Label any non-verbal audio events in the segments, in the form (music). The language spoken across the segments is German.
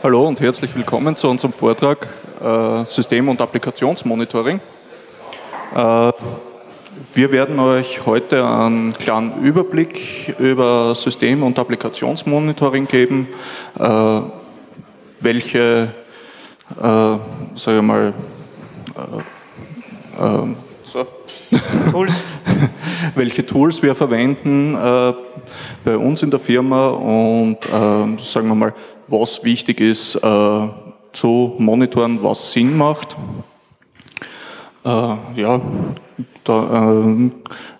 Hallo und herzlich willkommen zu unserem Vortrag äh, System- und Applikationsmonitoring. Äh, wir werden euch heute einen kleinen Überblick über System- und Applikationsmonitoring geben, äh, welche, äh, ich mal, äh, äh, so. Tools. Welche Tools wir verwenden äh, bei uns in der Firma und äh, sagen wir mal, was wichtig ist äh, zu monitoren, was Sinn macht. Äh, ja, da äh,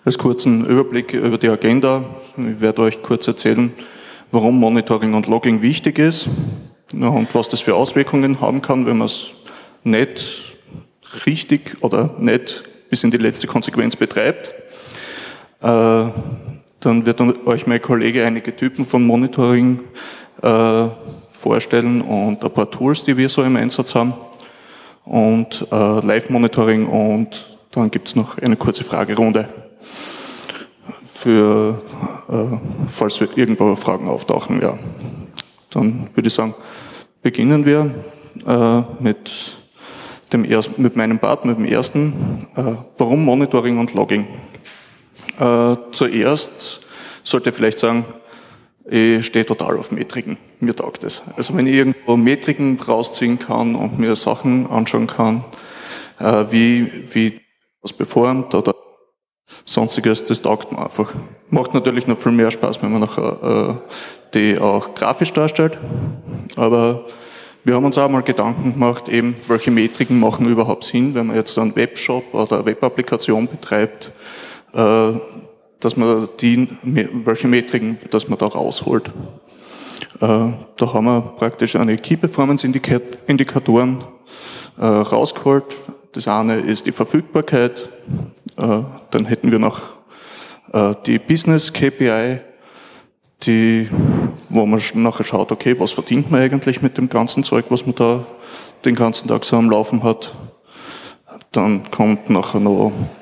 als kurzen Überblick über die Agenda. Ich werde euch kurz erzählen, warum Monitoring und Logging wichtig ist und was das für Auswirkungen haben kann, wenn man es nicht richtig oder nicht bis in die letzte Konsequenz betreibt. Äh, dann wird euch mein Kollege einige Typen von Monitoring äh, vorstellen und ein paar Tools, die wir so im Einsatz haben und äh, Live-Monitoring und dann gibt es noch eine kurze Fragerunde für, falls irgendwo Fragen auftauchen. Ja. Dann würde ich sagen, beginnen wir mit, dem ersten, mit meinem Part, mit dem ersten. Warum Monitoring und Logging? Äh, zuerst sollte ich vielleicht sagen, ich stehe total auf Metriken. Mir taugt es. Also wenn ich irgendwo Metriken rausziehen kann und mir Sachen anschauen kann, äh, wie, wie was performt oder sonstiges, das taugt mir einfach. Macht natürlich noch viel mehr Spaß, wenn man nachher äh, die auch grafisch darstellt. Aber wir haben uns auch mal Gedanken gemacht, eben, welche Metriken machen überhaupt Sinn, wenn man jetzt einen Webshop oder eine Webapplikation betreibt dass man die, welche Metriken, dass man da rausholt. Äh, da haben wir praktisch eine Key Performance Indikatoren äh, rausgeholt. Das eine ist die Verfügbarkeit. Dann hätten wir noch die Business KPI, die, wo man nachher schaut, okay, was verdient man eigentlich mit dem ganzen Zeug, was man da den ganzen Tag so am Laufen hat. Dann kommt nachher noch äh,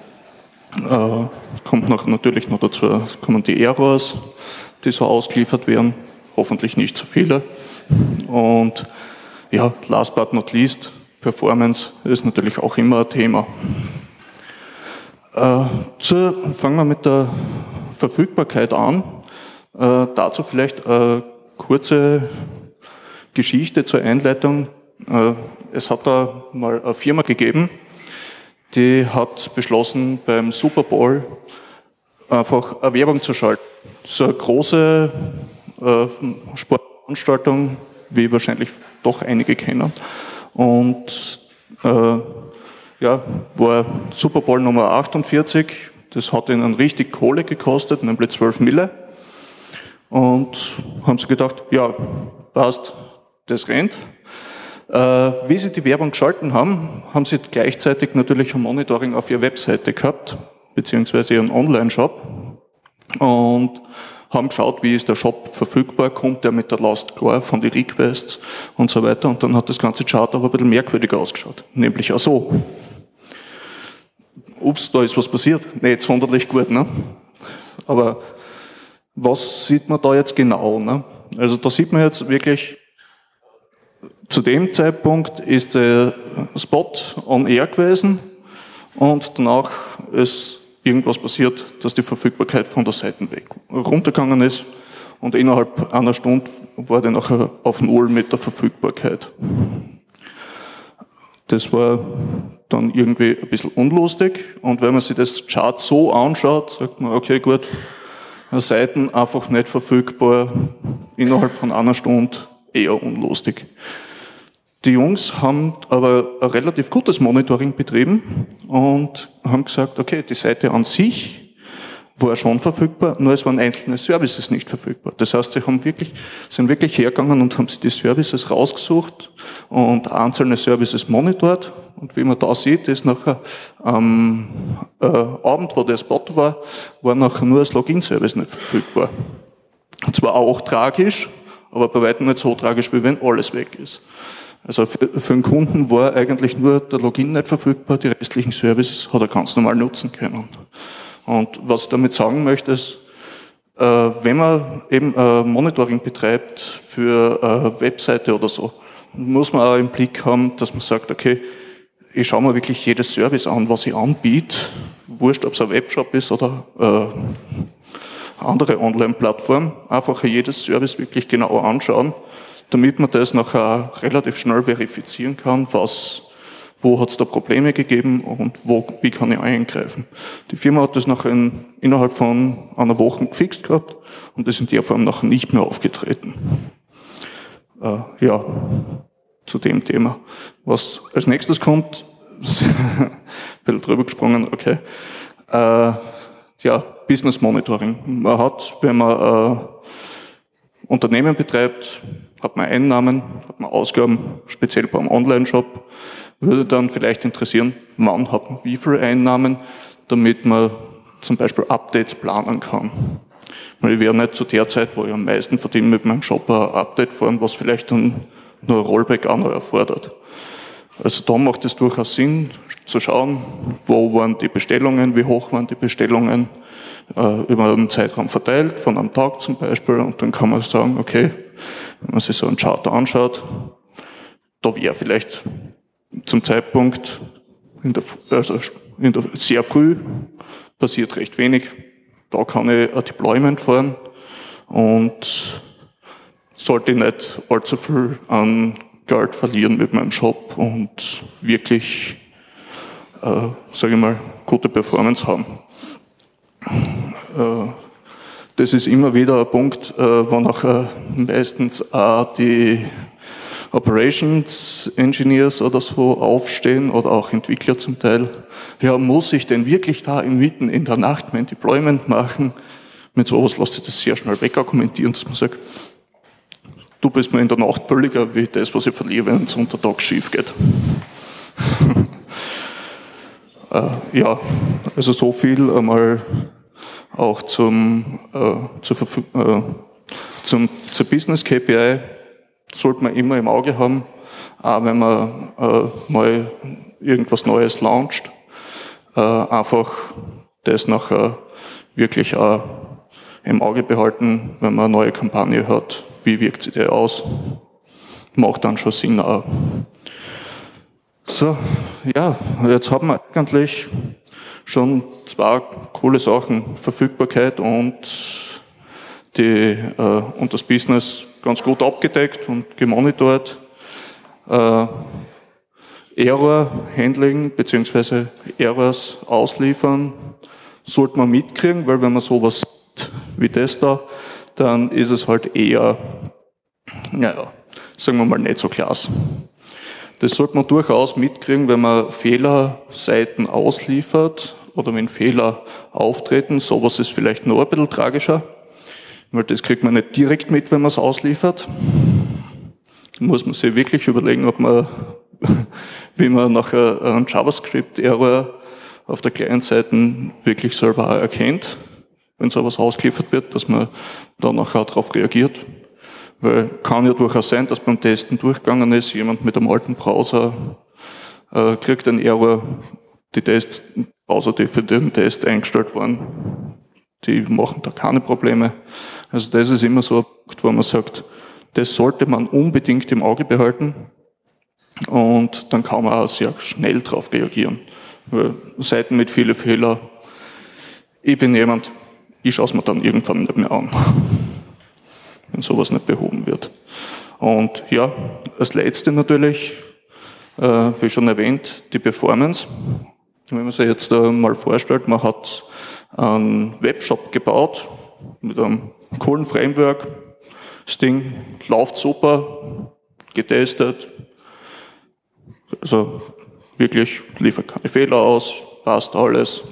kommt noch, natürlich noch dazu, kommen die Errors, die so ausgeliefert werden, hoffentlich nicht zu viele. Und ja, last but not least, Performance ist natürlich auch immer ein Thema. Äh, zu, fangen wir mit der Verfügbarkeit an. Äh, dazu vielleicht eine kurze Geschichte zur Einleitung. Äh, es hat da mal eine Firma gegeben, die hat beschlossen, beim Super Bowl einfach eine Werbung zu schalten. So eine große äh, Sportveranstaltung, wie wahrscheinlich doch einige kennen. Und äh, ja, war Super Bowl Nummer 48. Das hat ihnen richtig Kohle gekostet, nämlich 12 Mille. Und haben sie gedacht, ja, passt, das rennt. Äh, wie sie die Werbung geschalten haben, haben sie gleichzeitig natürlich ein Monitoring auf ihrer Webseite gehabt, beziehungsweise ihren Online-Shop und haben geschaut, wie ist der Shop verfügbar, kommt der mit der Last klar von den Requests und so weiter. Und dann hat das ganze Chart aber ein bisschen merkwürdig ausgeschaut. Nämlich auch so. Ups, da ist was passiert. Nicht sonderlich gut, ne? Aber was sieht man da jetzt genau? Ne? Also da sieht man jetzt wirklich zu dem Zeitpunkt ist der Spot on air gewesen und danach ist irgendwas passiert, dass die Verfügbarkeit von der Seite weg runtergegangen ist und innerhalb einer Stunde war die nachher auf Null mit der Verfügbarkeit. Das war dann irgendwie ein bisschen unlustig und wenn man sich das Chart so anschaut, sagt man, okay gut, Seiten einfach nicht verfügbar, innerhalb von einer Stunde eher unlustig. Die Jungs haben aber ein relativ gutes Monitoring betrieben und haben gesagt, okay, die Seite an sich war schon verfügbar, nur es waren einzelne Services nicht verfügbar. Das heißt, sie haben wirklich, sind wirklich hergegangen und haben sich die Services rausgesucht und einzelne Services monitort. Und wie man da sieht, ist nachher am äh, Abend, wo der Spot war, war nachher nur das Login-Service nicht verfügbar. Und zwar auch tragisch, aber bei weitem nicht so tragisch, wie wenn alles weg ist. Also für, für den Kunden war eigentlich nur der Login nicht verfügbar, die restlichen Services hat er ganz normal nutzen können. Und was ich damit sagen möchte, ist, äh, wenn man eben äh, Monitoring betreibt für äh, Webseite oder so, muss man auch im Blick haben, dass man sagt, okay, ich schaue mir wirklich jedes Service an, was ich anbiete, wurscht, ob es ein Webshop ist oder äh, andere Online-Plattform, einfach jedes Service wirklich genau anschauen, damit man das nachher relativ schnell verifizieren kann, was wo hat es da Probleme gegeben und wo, wie kann ich eingreifen. Die Firma hat das nachher in, innerhalb von einer Woche gefixt gehabt und ist in der Form nachher nicht mehr aufgetreten. Äh, ja, zu dem Thema. Was als nächstes kommt, (laughs) ein bisschen drüber gesprungen, okay. Äh, ja, Business Monitoring. Man hat, wenn man äh, Unternehmen betreibt, hat man Einnahmen, hat man Ausgaben, speziell beim Online-Shop, würde dann vielleicht interessieren, wann hat man wie viele Einnahmen, damit man zum Beispiel Updates planen kann. Weil ich werde nicht zu der Zeit, wo ich am meisten verdiene, mit meinem Shop ein Update fahren, was vielleicht dann nur ein Rollback auch noch erfordert. Also da macht es durchaus Sinn, zu schauen, wo waren die Bestellungen, wie hoch waren die Bestellungen, äh, über einen Zeitraum verteilt, von einem Tag zum Beispiel, und dann kann man sagen, okay, wenn man sich so einen Chart anschaut, da wäre vielleicht zum Zeitpunkt in der, also in der, sehr früh passiert recht wenig. Da kann ich ein Deployment fahren und sollte nicht allzu viel an Geld verlieren mit meinem Shop und wirklich, äh, sage ich mal, gute Performance haben. Äh, das ist immer wieder ein Punkt, äh, wo nachher meistens auch die Operations Engineers oder so aufstehen oder auch Entwickler zum Teil. Ja, muss ich denn wirklich da mitten in der Nacht mein Deployment machen? Mit sowas lässt sich das sehr schnell wegargumentieren, dass man sagt, du bist mir in der Nacht billiger wie das, was ich verliere, wenn es unter Tag schief geht. (laughs) äh, ja, also so viel einmal auch zum, äh, zur, äh, zum, zur Business KPI sollte man immer im Auge haben, auch wenn man äh, mal irgendwas Neues launcht, äh, einfach das nachher wirklich auch im Auge behalten, wenn man eine neue Kampagne hat, wie wirkt sie der aus, macht dann schon Sinn auch. So, ja, jetzt haben wir eigentlich schon zwei coole Sachen, Verfügbarkeit und, die, äh, und das Business ganz gut abgedeckt und gemonitort. Äh, Error-Handling bzw. Errors ausliefern sollte man mitkriegen, weil wenn man sowas sieht wie das da, dann ist es halt eher, naja, sagen wir mal nicht so klasse. Das sollte man durchaus mitkriegen, wenn man Fehlerseiten ausliefert oder wenn Fehler auftreten. Sowas ist vielleicht noch ein bisschen tragischer weil das kriegt man nicht direkt mit, wenn man es ausliefert. Da muss man sich wirklich überlegen, ob man, (laughs) wie man nachher einen JavaScript-Error auf der Client-Seite wirklich selber erkennt, wenn sowas ausgeliefert wird, dass man da nachher darauf reagiert. Weil kann ja durchaus sein, dass beim Testen durchgegangen ist, jemand mit einem alten Browser äh, kriegt einen Error, die Tests, Browser, die für den Test eingestellt waren, die machen da keine Probleme. Also das ist immer so ein Punkt, wo man sagt, das sollte man unbedingt im Auge behalten und dann kann man auch sehr schnell darauf reagieren. Weil Seiten mit vielen Fehlern, ich bin jemand, ich schaue es mir dann irgendwann nicht mehr an, wenn sowas nicht behoben wird. Und ja, als letzte natürlich, äh, wie schon erwähnt, die Performance. Wenn man sich jetzt äh, mal vorstellt, man hat einen Webshop gebaut mit einem coolen Framework. Das Ding läuft super, getestet. Also wirklich liefert keine Fehler aus, passt alles.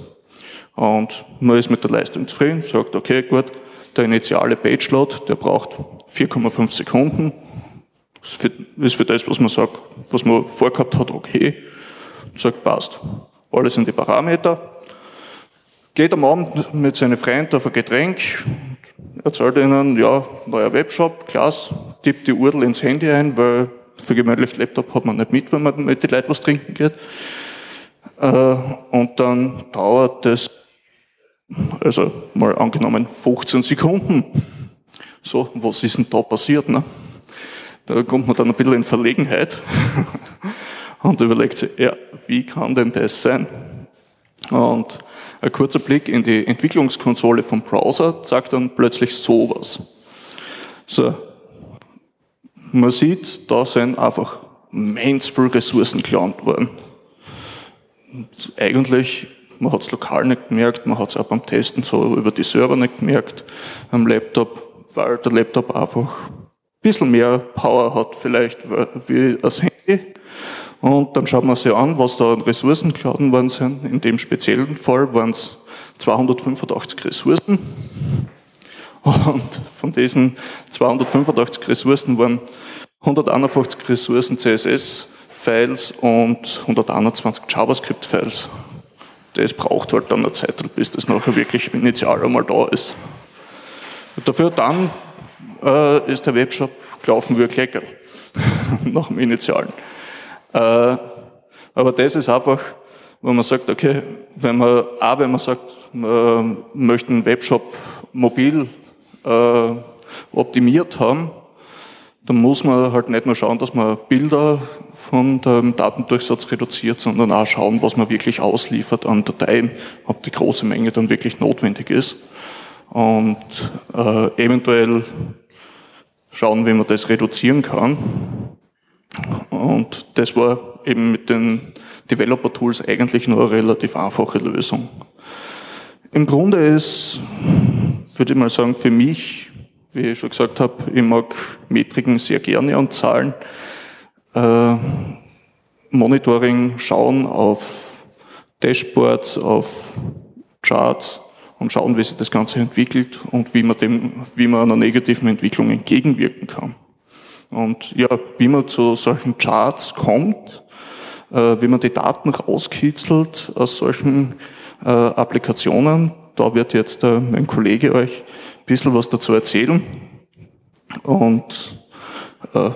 Und man ist mit der Leistung zufrieden, sagt, okay, gut, der initiale Page-Load, der braucht 4,5 Sekunden. Das ist für das, was man sagt, was man vorgehabt hat, okay. Sagt, passt. Alles in die Parameter. Geht am Abend mit seinen Freunden auf ein Getränk, erzählt ihnen, ja, neuer Webshop, klasse, tippt die URL ins Handy ein, weil für gewöhnlich Laptop hat man nicht mit, wenn man mit den Leuten was trinken geht. Äh, und dann dauert das Also mal angenommen 15 Sekunden. So, was ist denn da passiert? Ne? Da kommt man dann ein bisschen in Verlegenheit (laughs) und überlegt sich, ja, wie kann denn das sein? Und ein kurzer Blick in die Entwicklungskonsole vom Browser sagt dann plötzlich sowas. So. Man sieht, da sind einfach immens viele Ressourcen gelernt worden. Und eigentlich, man hat es lokal nicht gemerkt, man hat es auch beim Testen so über die Server nicht gemerkt am Laptop, weil der Laptop einfach ein bisschen mehr Power hat vielleicht wie das Handy. Und dann schaut man sich an, was da an Ressourcen geladen worden sind. In dem speziellen Fall waren es 285 Ressourcen. Und von diesen 285 Ressourcen waren 151 Ressourcen CSS-Files und 121 JavaScript-Files. Das braucht halt dann eine Zeit, bis das nachher wirklich initial einmal da ist. Dafür dann äh, ist der Webshop gelaufen wie ein Klecker (laughs) nach dem Initialen. Äh, aber das ist einfach, wo man sagt, okay, wenn man, auch wenn man sagt, man möchte einen Webshop mobil äh, optimiert haben, dann muss man halt nicht nur schauen, dass man Bilder von dem Datendurchsatz reduziert, sondern auch schauen, was man wirklich ausliefert an Dateien, ob die große Menge dann wirklich notwendig ist. Und äh, eventuell schauen, wie man das reduzieren kann. Und das war eben mit den Developer-Tools eigentlich nur eine relativ einfache Lösung. Im Grunde ist, würde ich mal sagen, für mich, wie ich schon gesagt habe, ich mag Metriken sehr gerne und Zahlen. Äh, Monitoring schauen auf Dashboards, auf Charts und schauen, wie sich das Ganze entwickelt und wie man, dem, wie man einer negativen Entwicklung entgegenwirken kann. Und ja, wie man zu solchen Charts kommt, äh, wie man die Daten rauskitzelt aus solchen äh, Applikationen, da wird jetzt äh, mein Kollege euch bisschen was dazu erzählen. Und äh,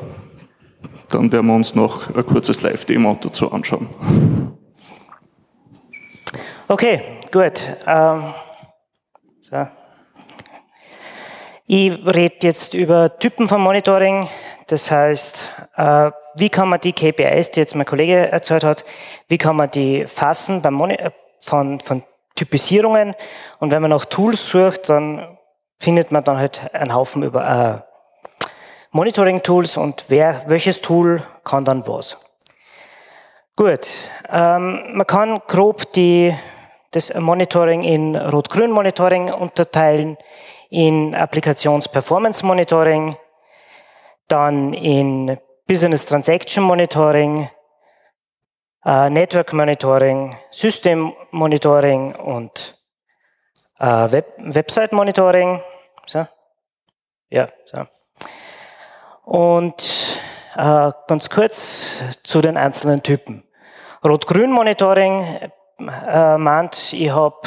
dann werden wir uns noch ein kurzes Live-Demo dazu anschauen. Okay, gut. Ähm, so. Ich rede jetzt über Typen von Monitoring. Das heißt, äh, wie kann man die KPIs, die jetzt mein Kollege erzählt hat, wie kann man die fassen beim Moni äh, von, von Typisierungen? Und wenn man nach Tools sucht, dann findet man dann halt einen Haufen über äh, Monitoring-Tools und wer, welches Tool kann dann was. Gut, ähm, man kann grob die, das Monitoring in Rot-Grün-Monitoring unterteilen, in Applikations-Performance-Monitoring, dann in Business Transaction Monitoring, äh, Network Monitoring, System Monitoring und äh, Web Website Monitoring. So. Ja, so. Und äh, ganz kurz zu den einzelnen Typen. Rot-Grün Monitoring äh, meint, ich habe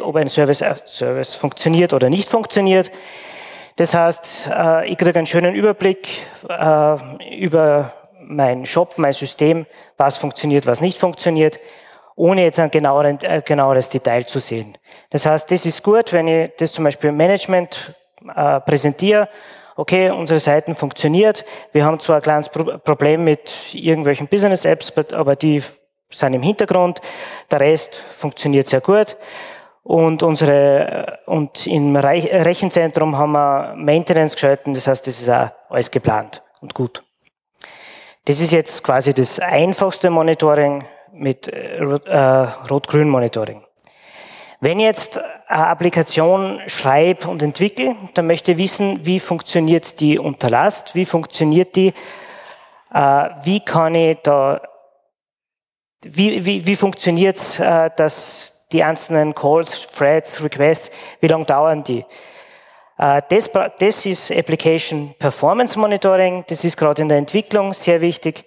ob ein Service, äh, Service funktioniert oder nicht funktioniert. Das heißt, äh, ich kriege einen schönen Überblick äh, über meinen Shop, mein System, was funktioniert, was nicht funktioniert, ohne jetzt ein genaueren, äh, genaueres Detail zu sehen. Das heißt, das ist gut, wenn ich das zum Beispiel im Management präsentiere, okay, unsere Seiten funktioniert, wir haben zwar ein kleines Problem mit irgendwelchen Business-Apps, aber die sind im Hintergrund, der Rest funktioniert sehr gut. Und unsere, und im Rechenzentrum haben wir Maintenance geschalten, das heißt, das ist auch alles geplant und gut. Das ist jetzt quasi das einfachste Monitoring mit äh, Rot-Grün Monitoring. Wenn ich jetzt eine Applikation schreibe und entwickle, dann möchte ich wissen, wie funktioniert die unter Last, wie funktioniert die, äh, wie kann ich da, wie, wie, wie funktioniert es, äh, dass die einzelnen Calls, Threads, Requests, wie lange dauern die? Äh, das, das ist Application Performance Monitoring, das ist gerade in der Entwicklung sehr wichtig,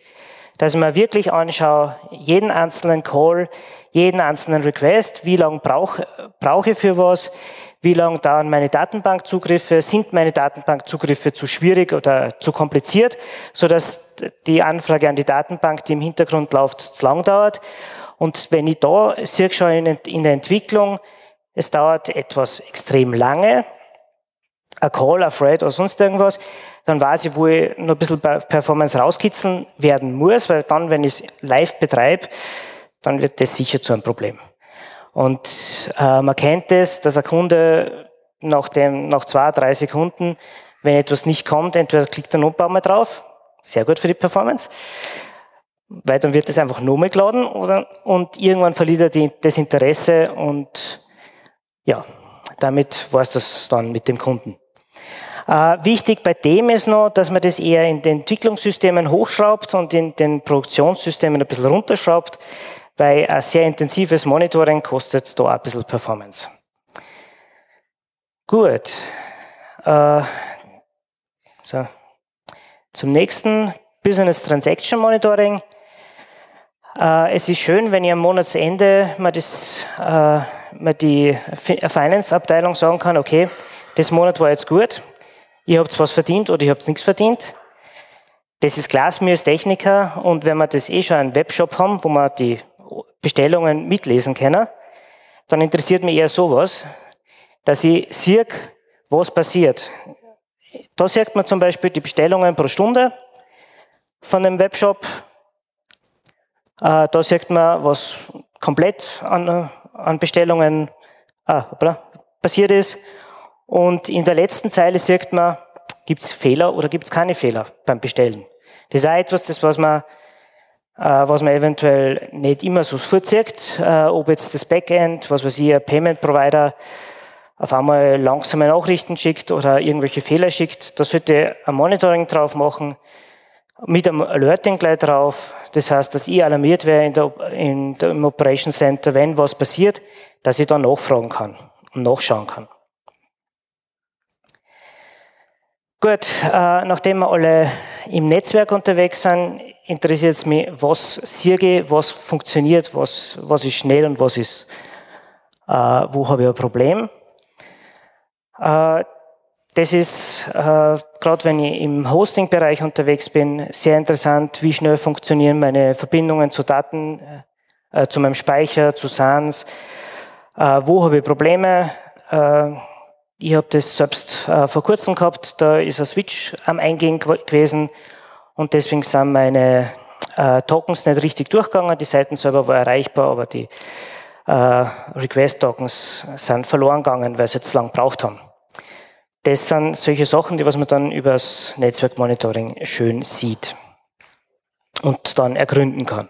dass ich mir wirklich anschaue, jeden einzelnen Call, jeden einzelnen Request, wie lange brauche brauch ich für was, wie lange dauern meine Datenbankzugriffe, sind meine Datenbankzugriffe zu schwierig oder zu kompliziert, so dass die Anfrage an die Datenbank, die im Hintergrund läuft, zu lang dauert. Und wenn ich da sehe schon in, der Entwicklung, es dauert etwas extrem lange, ein Call, ein Thread oder sonst irgendwas, dann weiß ich, wo ich noch ein bisschen Performance rauskitzeln werden muss, weil dann, wenn ich es live betreibe, dann wird das sicher zu einem Problem. Und äh, man kennt es, dass ein Kunde nach, dem, nach zwei, drei Sekunden, wenn etwas nicht kommt, entweder klickt er noch ein Mal drauf, sehr gut für die Performance, weil dann wird es einfach nochmal geladen oder, und irgendwann verliert er die, das Interesse und ja, damit war es das dann mit dem Kunden. Äh, wichtig bei dem ist noch, dass man das eher in den Entwicklungssystemen hochschraubt und in den Produktionssystemen ein bisschen runterschraubt, weil ein sehr intensives Monitoring kostet da ein bisschen Performance. Gut. Äh, so. Zum nächsten Business Transaction Monitoring. Äh, es ist schön, wenn ihr am Monatsende mal, das, mal die Finance-Abteilung sagen kann, okay, das Monat war jetzt gut, ihr habt was verdient oder ihr habt nichts verdient. Das ist klar, Techniker und wenn wir das eh schon einen Webshop haben, wo wir die Bestellungen mitlesen können, dann interessiert mich eher sowas, dass ich sehe, was passiert. Da sieht man zum Beispiel die Bestellungen pro Stunde von dem Webshop. Äh, da sieht man, was komplett an, an Bestellungen ah, passiert ist. Und in der letzten Zeile sieht man, gibt es Fehler oder gibt es keine Fehler beim Bestellen. Das ist auch etwas, das, was man, äh, was man eventuell nicht immer so vorzieht, äh, ob jetzt das Backend, was weiß ich, ein Payment Provider auf einmal langsame Nachrichten schickt oder irgendwelche Fehler schickt. Da sollte ein Monitoring drauf machen, mit einem Alerting gleich drauf. Das heißt, dass ich alarmiert wäre in der, in der, im Operation Center, wenn was passiert, dass ich da nachfragen kann und nachschauen kann. Gut, äh, nachdem wir alle im Netzwerk unterwegs sind, interessiert es mich, was Sirge, was funktioniert, was, was ist schnell und was ist, äh, wo habe ich ein Problem. Äh, das ist, äh, gerade wenn ich im Hosting-Bereich unterwegs bin, sehr interessant, wie schnell funktionieren meine Verbindungen zu Daten, äh, zu meinem Speicher, zu SANs, äh, wo habe ich Probleme, ich habe das selbst äh, vor kurzem gehabt, da ist ein Switch am Eingehen gewesen und deswegen sind meine äh, Tokens nicht richtig durchgegangen. Die Seiten selber war erreichbar, aber die äh, Request-Tokens sind verloren gegangen, weil sie jetzt lang gebraucht haben. Das sind solche Sachen, die was man dann über das Netzwerkmonitoring schön sieht und dann ergründen kann.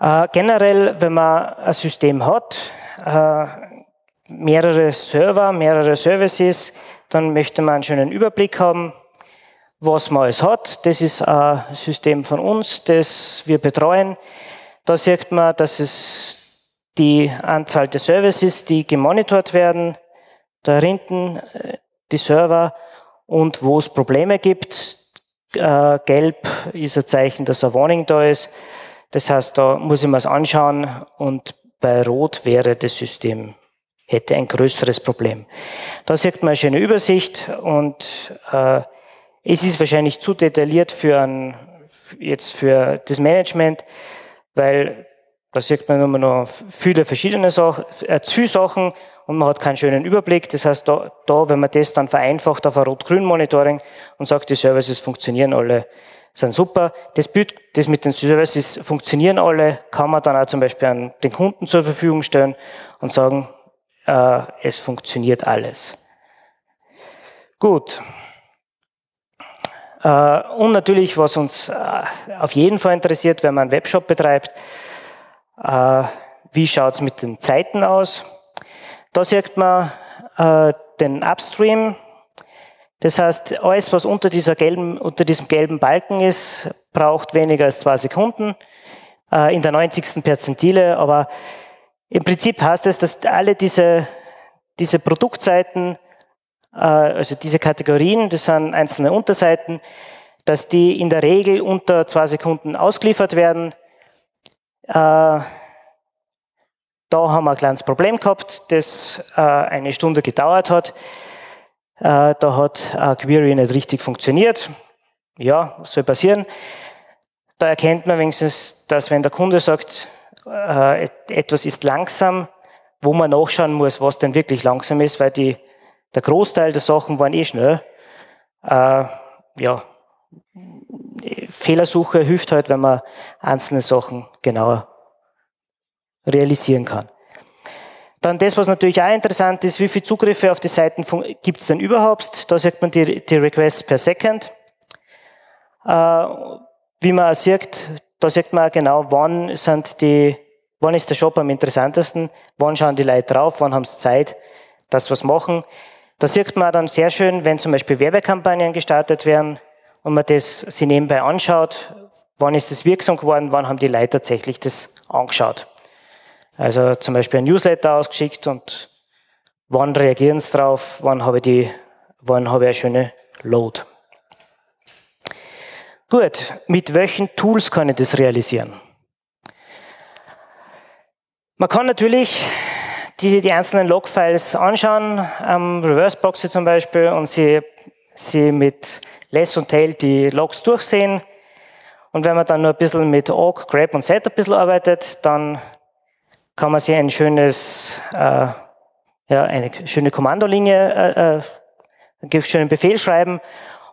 Äh, generell, wenn man ein System hat, äh, mehrere Server, mehrere Services, dann möchte man einen schönen Überblick haben, was man alles hat. Das ist ein System von uns, das wir betreuen. Da sieht man, dass es die Anzahl der Services, die gemonitort werden, da hinten äh, die Server und wo es Probleme gibt. Äh, gelb ist ein Zeichen, dass ein Warning da ist. Das heißt, da muss ich mir es anschauen und bei Rot wäre das System hätte ein größeres Problem. Da sieht man eine schöne Übersicht und äh, es ist wahrscheinlich zu detailliert für ein, jetzt für das Management, weil da sieht man immer noch viele verschiedene Sachen, äh, Sachen und man hat keinen schönen Überblick. Das heißt, da, da wenn man das dann vereinfacht auf ein Rot-Grün-Monitoring und sagt, die Services funktionieren alle, sind super. Das Bild, das mit den Services funktionieren alle, kann man dann auch zum Beispiel an den Kunden zur Verfügung stellen und sagen, äh, es funktioniert alles. Gut. Äh, und natürlich, was uns äh, auf jeden Fall interessiert, wenn man einen Webshop betreibt, äh, wie schaut es mit den Zeiten aus? Da sieht man äh, den Upstream. Das heißt, alles, was unter, dieser gelben, unter diesem gelben Balken ist, braucht weniger als zwei Sekunden äh, in der 90. Perzentile, aber im Prinzip heißt es, dass alle diese, diese Produktseiten, äh, also diese Kategorien, das sind einzelne Unterseiten, dass die in der Regel unter zwei Sekunden ausgeliefert werden. Äh, da haben wir ein kleines Problem gehabt, das äh, eine Stunde gedauert hat. Da hat Query nicht richtig funktioniert. Ja, soll passieren. Da erkennt man wenigstens, dass wenn der Kunde sagt, äh, etwas ist langsam, wo man nachschauen muss, was denn wirklich langsam ist, weil die, der Großteil der Sachen waren eh schnell. Äh, ja, Fehlersuche hilft halt, wenn man einzelne Sachen genauer realisieren kann. Dann das, was natürlich auch interessant ist, wie viele Zugriffe auf die Seiten gibt es denn überhaupt? Da sieht man die, die Requests per Second. Äh, wie man sieht, da sieht man auch genau, wann sind die, wann ist der Shop am interessantesten, wann schauen die Leute drauf, wann haben sie Zeit, dass was machen. Da sieht man dann sehr schön, wenn zum Beispiel Werbekampagnen gestartet werden und man das sich nebenbei anschaut, wann ist es wirksam geworden, wann haben die Leute tatsächlich das angeschaut. Also zum Beispiel ein Newsletter ausgeschickt und wann reagieren sie drauf, wann habe ich die, wann habe ich eine schöne Load. Gut, mit welchen Tools kann ich das realisieren? Man kann natürlich die, die einzelnen Logfiles anschauen, am Reverse Proxy zum Beispiel, und sie, sie mit Less und Tail die Logs durchsehen. Und wenn man dann nur ein bisschen mit Awk, Grab und Set ein bisschen arbeitet, dann kann man sich ein schönes, äh, ja, eine schöne Kommandolinie, äh, äh einen schönen Befehl schreiben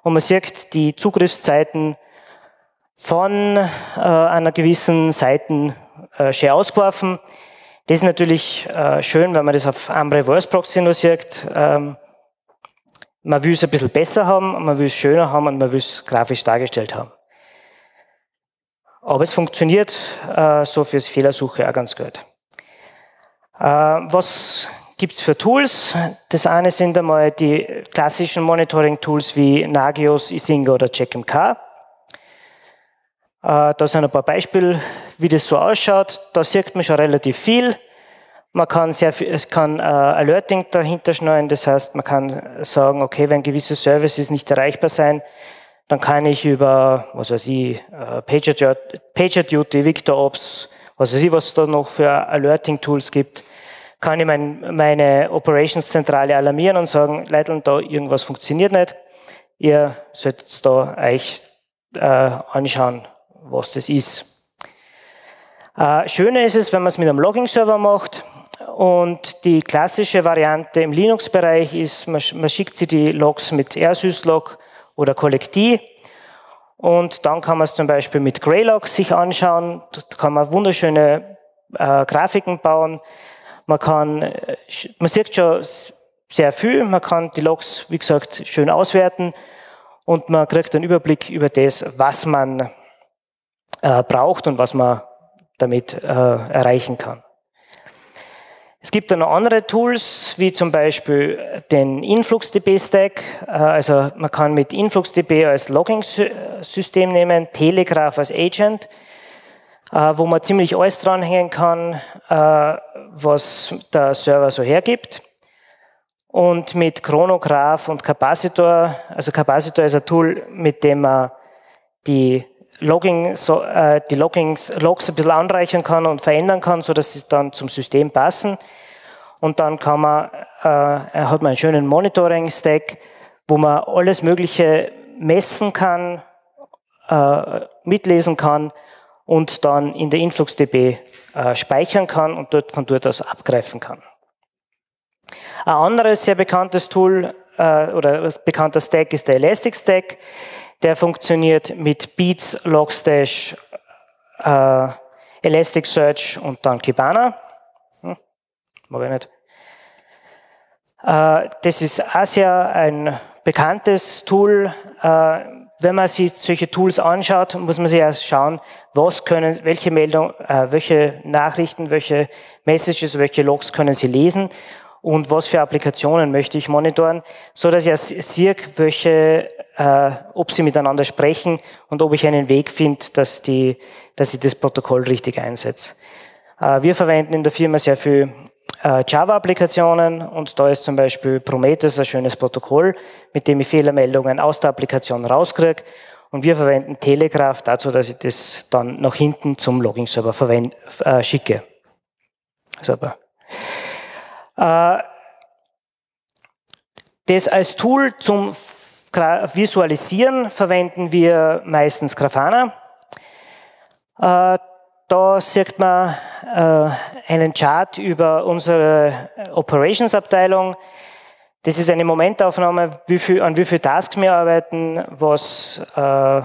und man sieht die Zugriffszeiten von äh, einer gewissen Seiten-Share ausgeworfen. Das ist natürlich äh, schön, wenn man das auf einem Reverse Proxy nur sieht. Ähm, man will es ein bisschen besser haben, man will es schöner haben und man will es grafisch dargestellt haben. Aber es funktioniert äh, so fürs Fehlersuche auch ganz gut. Äh, was gibt's für Tools? Das eine sind einmal die klassischen Monitoring-Tools wie Nagios, Isinga oder CheckMK. Äh, da sind ein paar Beispiele, wie das so ausschaut. Da sieht man schon relativ viel. Man kann sehr viel, es kann äh, Alerting dahinter schneiden. Das heißt, man kann sagen, okay, wenn gewisse Services nicht erreichbar sein, dann kann ich über, was weiß ich, äh, PagerDuty, VictorOps, was weiß ich, was es da noch für Alerting-Tools gibt, kann ich mein, meine Operations-Zentrale alarmieren und sagen, Leute, da irgendwas funktioniert nicht. Ihr solltet da euch äh, anschauen, was das ist. Äh, schöner ist es, wenn man es mit einem Logging-Server macht. Und die klassische Variante im Linux-Bereich ist, man, man, schickt sich die Logs mit rsyslog oder Kollektiv. Und dann kann man es zum Beispiel mit Greylog sich anschauen. Da kann man wunderschöne äh, Grafiken bauen. Man kann, äh, man sieht schon sehr viel, man kann die Logs, wie gesagt, schön auswerten und man kriegt einen Überblick über das, was man äh, braucht und was man damit äh, erreichen kann. Es gibt dann noch andere Tools, wie zum Beispiel den InfluxDB-Stack. Äh, also man kann mit InfluxDB als Logging-System nehmen, Telegraph als Agent. Äh, wo man ziemlich alles dranhängen kann, äh, was der Server so hergibt. Und mit Chronograph und Capacitor, also Capacitor ist ein Tool, mit dem man die Logging, so, äh, die Loggings, Logs ein bisschen anreichern kann und verändern kann, so dass sie dann zum System passen. Und dann kann man, äh, hat man einen schönen Monitoring-Stack, wo man alles Mögliche messen kann, äh, mitlesen kann und dann in der InfluxDB äh, speichern kann und dort von dort aus abgreifen kann. Ein anderes sehr bekanntes Tool äh, oder bekannter Stack ist der Elastic Stack. Der funktioniert mit Beats, Logstash, äh, Elasticsearch und dann Kibana. Hm, mag ich nicht. Äh, das ist sehr ein bekanntes Tool. Äh, wenn man sich solche Tools anschaut, muss man sich erst schauen, was können, welche Meldung, äh, welche Nachrichten, welche Messages, welche Logs können Sie lesen und was für Applikationen möchte ich monitoren, so dass ich sehe, welche, äh, ob sie miteinander sprechen und ob ich einen Weg finde, dass die, dass ich das Protokoll richtig einsetze. Äh, wir verwenden in der Firma sehr viel äh, Java-Applikationen und da ist zum Beispiel Prometheus ein schönes Protokoll, mit dem ich Fehlermeldungen aus der Applikation rauskriege und wir verwenden Telegraph dazu, dass ich das dann nach hinten zum Logging-Server äh, schicke. Super. Äh, das als Tool zum Visualisieren verwenden wir meistens Grafana. Äh, da sieht man äh, einen Chart über unsere Operations-Abteilung. Das ist eine Momentaufnahme, wie viel, an wie viele Tasks wir arbeiten, was, äh,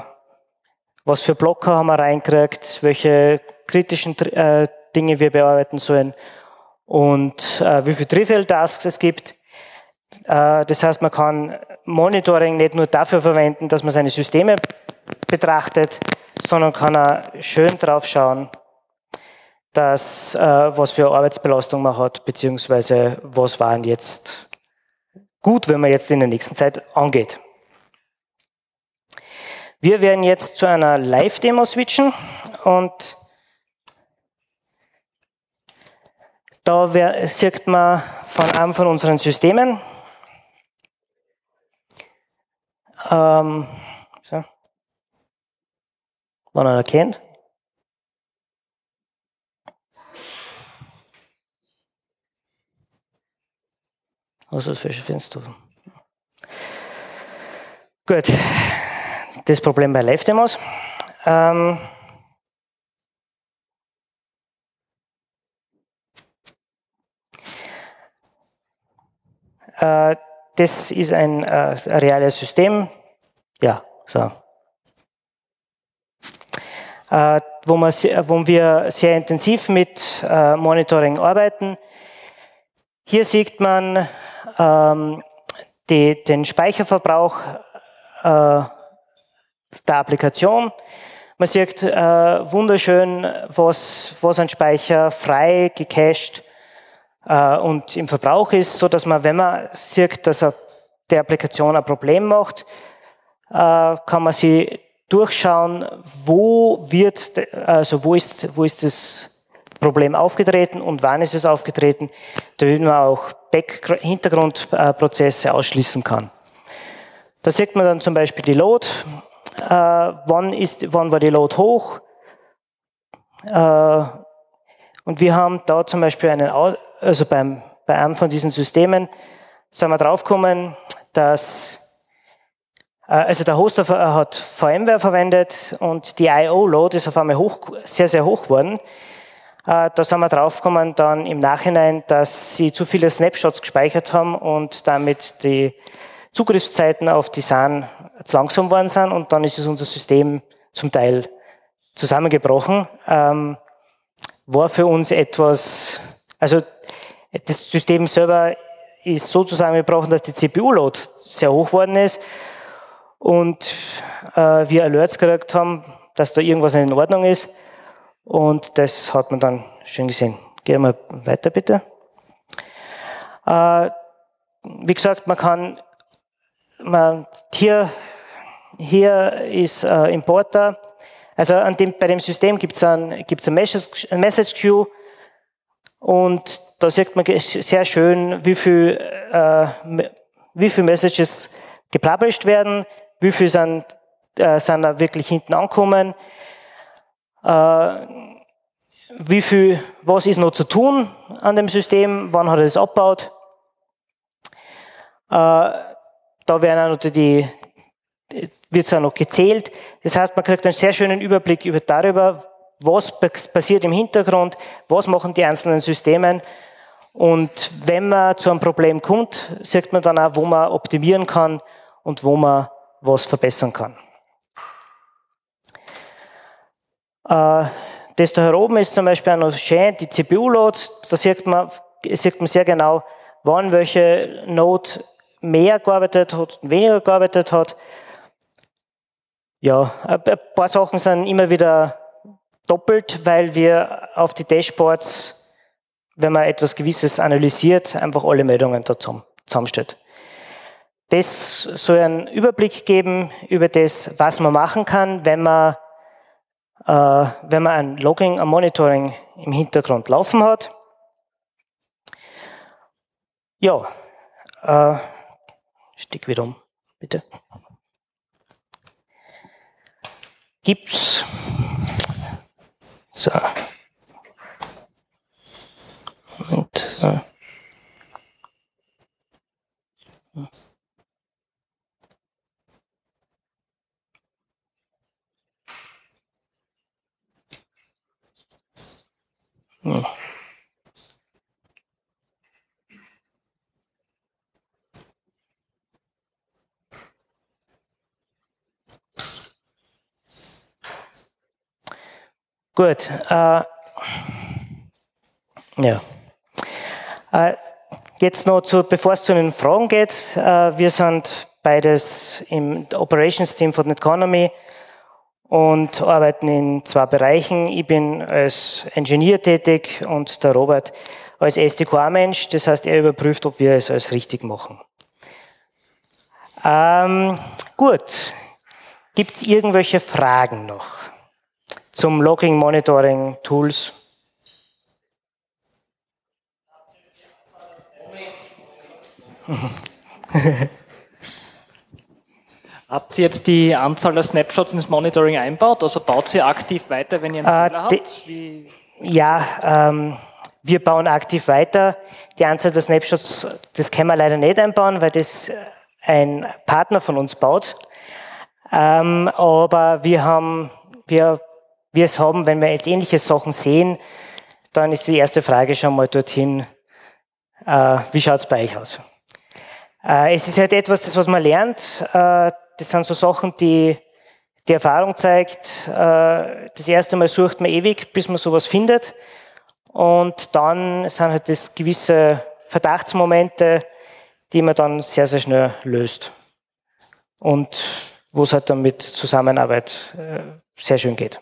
was für Blocker haben wir reingekriegt, welche kritischen äh, Dinge wir bearbeiten sollen und äh, wie viele Trivial-Tasks es gibt. Äh, das heißt, man kann Monitoring nicht nur dafür verwenden, dass man seine Systeme betrachtet, sondern kann er schön drauf schauen, dass, äh, was für Arbeitsbelastung man hat, beziehungsweise was waren jetzt gut, wenn man jetzt in der nächsten Zeit angeht. Wir werden jetzt zu einer Live-Demo switchen und da sieht man von einem von unseren Systemen, ähm, so, er erkennt. Was ist das findest du? Gut, das Problem bei Live-Demos. Ähm, das ist ein, äh, reales System. Ja, so. Äh, wo, wir, wo wir sehr intensiv mit äh, Monitoring arbeiten. Hier sieht man ähm, die, den Speicherverbrauch äh, der Applikation. Man sieht äh, wunderschön, was, was an Speicher frei, gecached äh, und im Verbrauch ist, so dass man, wenn man sieht, dass er der Applikation ein Problem macht, äh, kann man sie durchschauen, wo wird, also wo ist, wo ist das Problem aufgetreten und wann ist es aufgetreten, damit man auch Hintergrundprozesse ausschließen kann. Da sieht man dann zum Beispiel die Load, äh, wann, ist, wann war die Load hoch, äh, und wir haben da zum Beispiel einen, also beim, bei einem von diesen Systemen, sind wir draufgekommen, dass äh, also der Hoster hat VMware verwendet und die IO-Load ist auf einmal hoch, sehr, sehr hoch geworden. Äh, da sind wir draufgekommen dann im Nachhinein, dass sie zu viele Snapshots gespeichert haben und damit die Zugriffszeiten auf die SAN zu langsam worden sind und dann ist es unser System zum Teil zusammengebrochen. Ähm, war für uns etwas, also das System selber ist so zusammengebrochen, dass die CPU-Load sehr hoch geworden ist und äh, wir Alerts gekriegt haben, dass da irgendwas in Ordnung ist. Und das hat man dann schön gesehen. Gehen wir weiter bitte. Äh, wie gesagt, man kann, man, hier, hier ist äh, Importer. Also an dem, bei dem System gibt es ein, gibt's ein Message Queue und da sieht man sehr schön, wie viel, äh, wie viel Messages gepublished werden, wie viel sind, äh, sind da wirklich hinten ankommen äh, wie viel, was ist noch zu tun an dem System, wann hat er das abgebaut. Äh, da werden auch noch die, wird es auch noch gezählt. Das heißt, man kriegt einen sehr schönen Überblick über darüber, was passiert im Hintergrund, was machen die einzelnen Systeme. Und wenn man zu einem Problem kommt, sieht man dann auch, wo man optimieren kann und wo man was verbessern kann. Äh, das da hier oben ist zum Beispiel auch noch schön, die CPU-Load, da sieht man, sieht man sehr genau, wann welche Node mehr gearbeitet hat und weniger gearbeitet hat. Ja, ein paar Sachen sind immer wieder doppelt, weil wir auf die Dashboards, wenn man etwas Gewisses analysiert, einfach alle Meldungen da zusammenstellt. Das soll einen Überblick geben über das, was man machen kann, wenn man äh, wenn man ein Logging, ein Monitoring im Hintergrund laufen hat. Ja, äh, stick wieder um, bitte. Gibt's so. Und äh, Gut. Äh, ja. Äh, jetzt noch, zu, bevor es zu den Fragen geht. Äh, wir sind beides im Operations Team von Economy und arbeiten in zwei Bereichen. Ich bin als Ingenieur tätig und der Robert als SDQA-Mensch. Das heißt, er überprüft, ob wir es alles richtig machen. Ähm, gut. Gibt es irgendwelche Fragen noch zum Logging, Monitoring, Tools? (laughs) Habt ihr jetzt die Anzahl der Snapshots ins Monitoring einbaut? Also baut sie aktiv weiter, wenn ihr einen äh, Fehler habt? Wie ja, ähm, wir bauen aktiv weiter. Die Anzahl der Snapshots, das können wir leider nicht einbauen, weil das ein Partner von uns baut. Ähm, aber wir haben, wir, wir es haben, wenn wir jetzt ähnliche Sachen sehen, dann ist die erste Frage schon mal dorthin, äh, wie schaut es bei euch aus? Äh, es ist halt etwas, das was man lernt, äh, das sind so Sachen, die die Erfahrung zeigt, äh, das erste Mal sucht man ewig, bis man sowas findet. Und dann sind halt das gewisse Verdachtsmomente, die man dann sehr, sehr schnell löst. Und wo es halt dann mit Zusammenarbeit äh, sehr schön geht.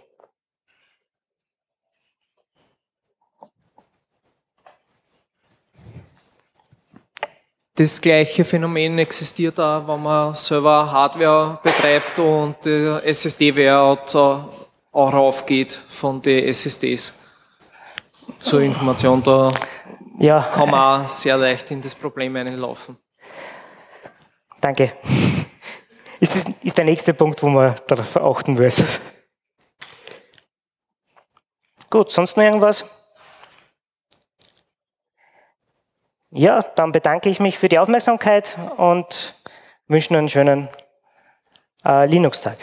Das gleiche Phänomen existiert auch, wenn man selber Hardware betreibt und der SSD-Wert auch raufgeht von den SSDs. Zur Information, da ja. kann man auch sehr leicht in das Problem einlaufen. Danke. Ist, das, ist der nächste Punkt, wo man darauf achten muss. Gut, sonst noch irgendwas? Ja, dann bedanke ich mich für die Aufmerksamkeit und wünsche einen schönen äh, Linux-Tag.